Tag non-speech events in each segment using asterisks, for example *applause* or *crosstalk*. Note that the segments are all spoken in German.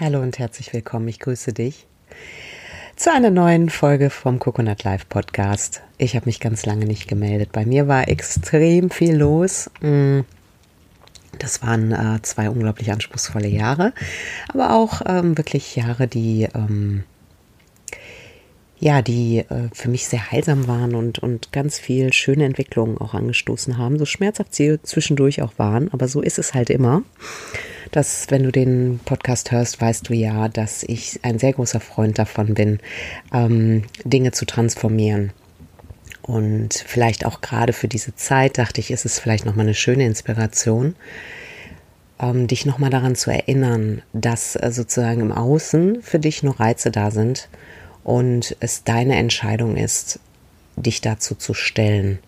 Hallo und herzlich willkommen. Ich grüße dich zu einer neuen Folge vom Coconut Live Podcast. Ich habe mich ganz lange nicht gemeldet. Bei mir war extrem viel los. Mm. Das waren äh, zwei unglaublich anspruchsvolle Jahre, aber auch ähm, wirklich Jahre, die ähm, ja, die äh, für mich sehr heilsam waren und, und ganz viel schöne Entwicklungen auch angestoßen haben, so schmerzhaft sie zwischendurch auch waren, aber so ist es halt immer dass wenn du den Podcast hörst, weißt du ja, dass ich ein sehr großer Freund davon bin, ähm, Dinge zu transformieren. Und vielleicht auch gerade für diese Zeit dachte ich, ist es vielleicht nochmal eine schöne Inspiration, ähm, dich nochmal daran zu erinnern, dass äh, sozusagen im Außen für dich noch Reize da sind und es deine Entscheidung ist, dich dazu zu stellen.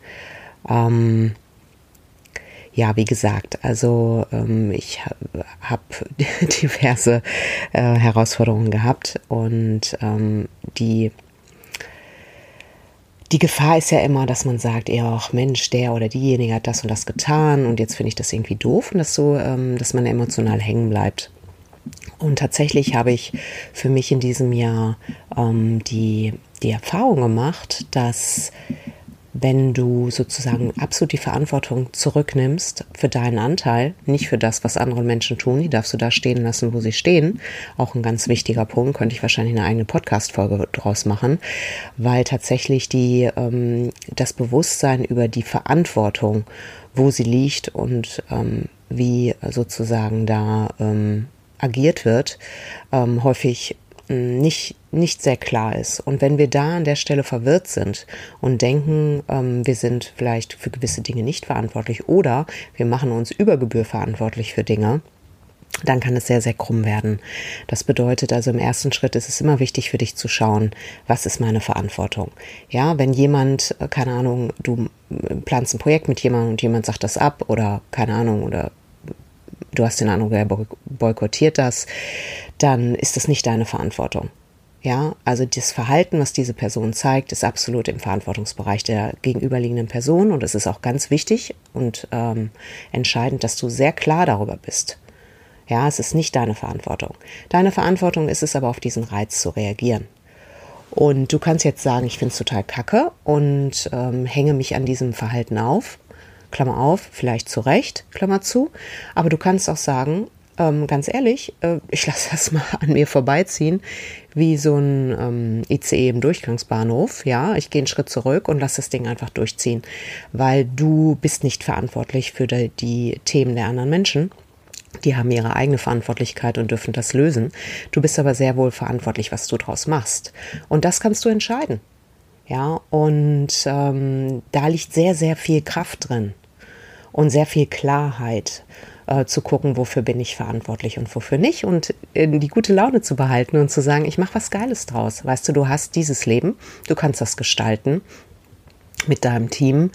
Ähm, ja, wie gesagt, also ähm, ich habe *laughs* diverse äh, Herausforderungen gehabt und ähm, die die Gefahr ist ja immer, dass man sagt, ja, ach Mensch, der oder diejenige hat das und das getan und jetzt finde ich das irgendwie doof und das so, ähm, dass man emotional hängen bleibt. Und tatsächlich habe ich für mich in diesem Jahr ähm, die, die Erfahrung gemacht, dass wenn du sozusagen absolut die Verantwortung zurücknimmst für deinen Anteil, nicht für das, was andere Menschen tun, die darfst du da stehen lassen, wo sie stehen. Auch ein ganz wichtiger Punkt, könnte ich wahrscheinlich eine eigene Podcast-Folge draus machen, weil tatsächlich die, ähm, das Bewusstsein über die Verantwortung, wo sie liegt und ähm, wie sozusagen da ähm, agiert wird, ähm, häufig nicht, nicht sehr klar ist. Und wenn wir da an der Stelle verwirrt sind und denken, ähm, wir sind vielleicht für gewisse Dinge nicht verantwortlich oder wir machen uns über Gebühr verantwortlich für Dinge, dann kann es sehr, sehr krumm werden. Das bedeutet also im ersten Schritt ist es immer wichtig für dich zu schauen, was ist meine Verantwortung. Ja, wenn jemand, äh, keine Ahnung, du planst ein Projekt mit jemandem und jemand sagt das ab oder keine Ahnung oder du hast den Eindruck, er boykottiert das, dann ist das nicht deine Verantwortung. Ja, also das Verhalten, was diese Person zeigt, ist absolut im Verantwortungsbereich der gegenüberliegenden Person und es ist auch ganz wichtig und ähm, entscheidend, dass du sehr klar darüber bist. Ja, es ist nicht deine Verantwortung. Deine Verantwortung ist es aber, auf diesen Reiz zu reagieren. Und du kannst jetzt sagen, ich finde es total kacke und ähm, hänge mich an diesem Verhalten auf. Klammer auf, vielleicht zu Recht, Klammer zu. Aber du kannst auch sagen, ähm, ganz ehrlich, äh, ich *laughs* lasse das mal an mir vorbeiziehen, wie so ein ähm, ICE im Durchgangsbahnhof. Ja, ich gehe einen Schritt zurück und lasse das Ding einfach durchziehen, weil du bist nicht verantwortlich für die, die Themen der anderen Menschen. Die haben ihre eigene Verantwortlichkeit und dürfen das lösen. Du bist aber sehr wohl verantwortlich, was du draus machst. Und das kannst du entscheiden. Ja, und ähm, da liegt sehr, sehr viel Kraft drin und sehr viel Klarheit äh, zu gucken, wofür bin ich verantwortlich und wofür nicht und äh, die gute Laune zu behalten und zu sagen, ich mache was Geiles draus. Weißt du, du hast dieses Leben, du kannst das gestalten mit deinem Team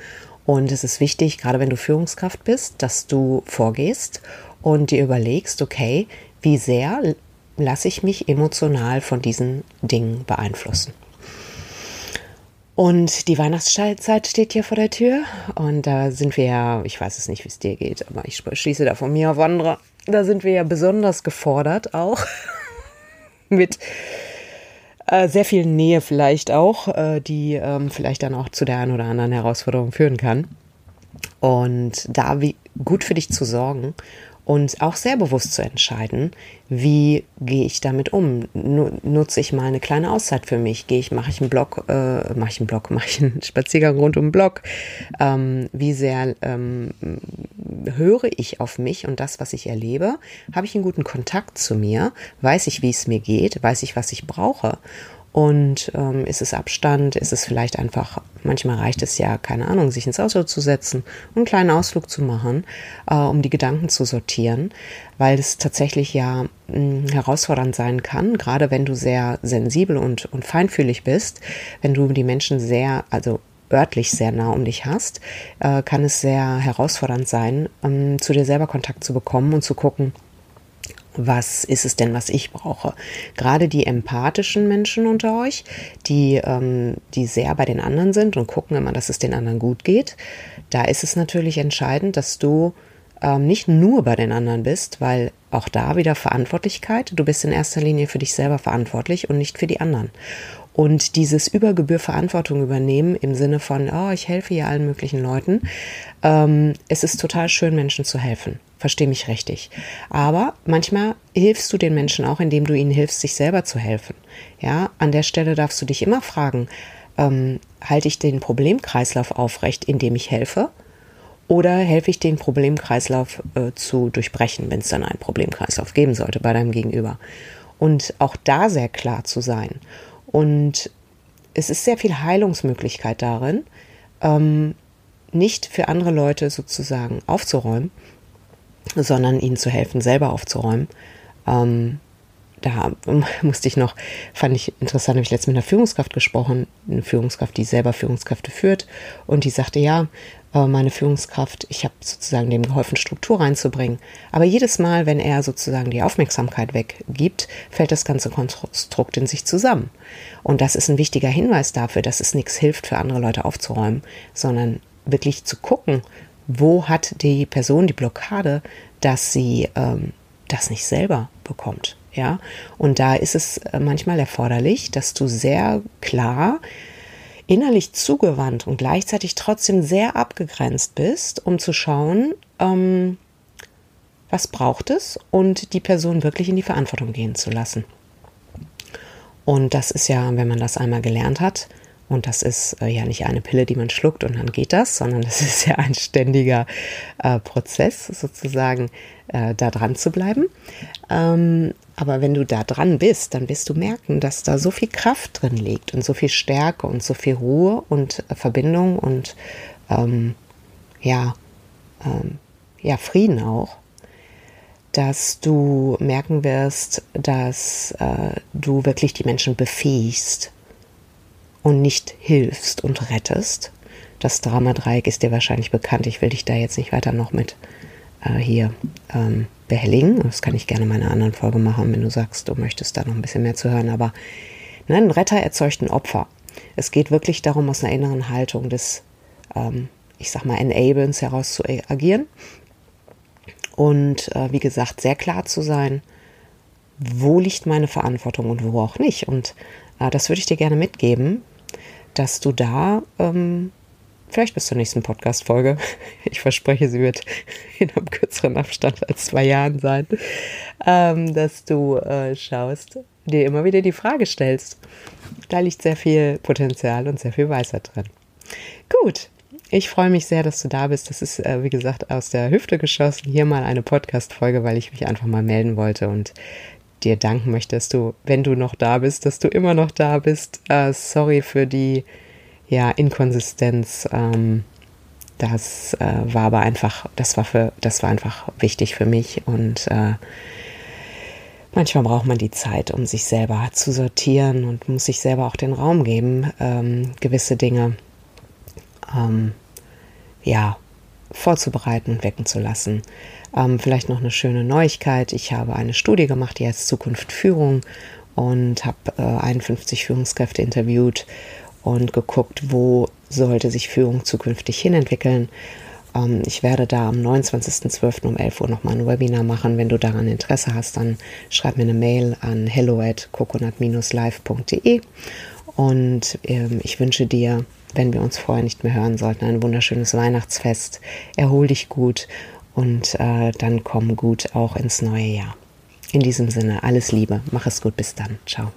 und es ist wichtig, gerade wenn du Führungskraft bist, dass du vorgehst und dir überlegst, okay, wie sehr lasse ich mich emotional von diesen Dingen beeinflussen. Und die Weihnachtszeit steht hier vor der Tür. Und da sind wir ja, ich weiß es nicht, wie es dir geht, aber ich schließe da von mir auf andere. Da sind wir ja besonders gefordert auch. *laughs* Mit äh, sehr viel Nähe vielleicht auch, äh, die ähm, vielleicht dann auch zu der einen oder anderen Herausforderung führen kann. Und da wie gut für dich zu sorgen und auch sehr bewusst zu entscheiden, wie gehe ich damit um? Nutze ich mal eine kleine Auszeit für mich? Gehe ich, mache ich einen Blog, äh, mache ich einen Blog, *laughs* mache ich einen Spaziergang rund um den Blog? Ähm, wie sehr ähm, höre ich auf mich und das, was ich erlebe? Habe ich einen guten Kontakt zu mir? Weiß ich, wie es mir geht? Weiß ich, was ich brauche? Und ähm, ist es Abstand? Ist es vielleicht einfach, manchmal reicht es ja, keine Ahnung, sich ins Auto zu setzen und einen kleinen Ausflug zu machen, äh, um die Gedanken zu sortieren, weil es tatsächlich ja mh, hm, herausfordernd sein kann, gerade wenn du sehr sensibel und, und feinfühlig bist, wenn du die Menschen sehr, also örtlich sehr nah um dich hast, äh, kann es sehr herausfordernd sein, ähm, zu dir selber Kontakt zu bekommen und zu gucken, was ist es denn, was ich brauche? Gerade die empathischen Menschen unter euch, die, ähm, die sehr bei den anderen sind und gucken immer, dass es den anderen gut geht, da ist es natürlich entscheidend, dass du ähm, nicht nur bei den anderen bist, weil auch da wieder Verantwortlichkeit. Du bist in erster Linie für dich selber verantwortlich und nicht für die anderen. Und dieses Übergebühr Verantwortung übernehmen im Sinne von, oh, ich helfe hier allen möglichen Leuten. Ähm, es ist total schön, Menschen zu helfen. Versteh mich richtig. Aber manchmal hilfst du den Menschen auch, indem du ihnen hilfst, sich selber zu helfen. Ja, an der Stelle darfst du dich immer fragen, ähm, halte ich den Problemkreislauf aufrecht, indem ich helfe? Oder helfe ich den Problemkreislauf äh, zu durchbrechen, wenn es dann einen Problemkreislauf geben sollte bei deinem Gegenüber? Und auch da sehr klar zu sein. Und es ist sehr viel Heilungsmöglichkeit darin, ähm, nicht für andere Leute sozusagen aufzuräumen, sondern ihnen zu helfen, selber aufzuräumen. Ähm, da *laughs* musste ich noch, fand ich interessant, habe ich letztens mit einer Führungskraft gesprochen, eine Führungskraft, die selber Führungskräfte führt, und die sagte, ja, äh, meine Führungskraft, ich habe sozusagen dem geholfen, Struktur reinzubringen. Aber jedes Mal, wenn er sozusagen die Aufmerksamkeit weggibt, fällt das ganze Konstrukt in sich zusammen. Und das ist ein wichtiger Hinweis dafür, dass es nichts hilft, für andere Leute aufzuräumen, sondern wirklich zu gucken, wo hat die Person die Blockade, dass sie ähm, das nicht selber bekommt. Ja, und da ist es äh, manchmal erforderlich, dass du sehr klar innerlich zugewandt und gleichzeitig trotzdem sehr abgegrenzt bist, um zu schauen, ähm, was braucht es und die Person wirklich in die Verantwortung gehen zu lassen. Und das ist ja, wenn man das einmal gelernt hat, und das ist äh, ja nicht eine Pille, die man schluckt und dann geht das, sondern das *laughs* ist ja ein ständiger äh, Prozess, sozusagen äh, da dran zu bleiben. Ähm, aber wenn du da dran bist, dann wirst du merken, dass da so viel Kraft drin liegt und so viel Stärke und so viel Ruhe und äh, Verbindung und ähm, ja, ähm, ja, Frieden auch, dass du merken wirst, dass äh, du wirklich die Menschen befähigst und nicht hilfst und rettest. Das Dramadreieck ist dir wahrscheinlich bekannt. Ich will dich da jetzt nicht weiter noch mit äh, hier ähm, behelligen. Das kann ich gerne in meiner anderen Folge machen, wenn du sagst, du möchtest da noch ein bisschen mehr zu hören. Aber ne, ein Retter erzeugt ein Opfer. Es geht wirklich darum, aus einer inneren Haltung des, ähm, ich sag mal, Enablens heraus zu agieren. Und äh, wie gesagt, sehr klar zu sein, wo liegt meine Verantwortung und wo auch nicht. Und äh, das würde ich dir gerne mitgeben, dass du da ähm, vielleicht bis zur nächsten Podcast-Folge, *laughs* ich verspreche, sie wird *laughs* in einem kürzeren Abstand als zwei Jahren sein, ähm, dass du äh, schaust, dir immer wieder die Frage stellst. Da liegt sehr viel Potenzial und sehr viel Weisheit drin. Gut, ich freue mich sehr, dass du da bist. Das ist, äh, wie gesagt, aus der Hüfte geschossen. Hier mal eine Podcast-Folge, weil ich mich einfach mal melden wollte und dir danken möchte, dass du, wenn du noch da bist, dass du immer noch da bist. Äh, sorry für die ja, Inkonsistenz. Ähm, das äh, war aber einfach, das war für, das war einfach wichtig für mich und äh, manchmal braucht man die Zeit, um sich selber zu sortieren und muss sich selber auch den Raum geben, ähm, gewisse Dinge ähm, ja vorzubereiten und wecken zu lassen. Ähm, vielleicht noch eine schöne Neuigkeit. Ich habe eine Studie gemacht, die heißt Zukunft Führung und habe äh, 51 Führungskräfte interviewt und geguckt, wo sollte sich Führung zukünftig hinentwickeln. Ähm, ich werde da am 29.12. um 11 Uhr nochmal ein Webinar machen. Wenn du daran Interesse hast, dann schreib mir eine Mail an hello at coconut-live.de und ähm, ich wünsche dir, wenn wir uns vorher nicht mehr hören sollten, ein wunderschönes Weihnachtsfest. Erhol dich gut und äh, dann komm gut auch ins neue Jahr. In diesem Sinne, alles Liebe, mach es gut, bis dann, ciao.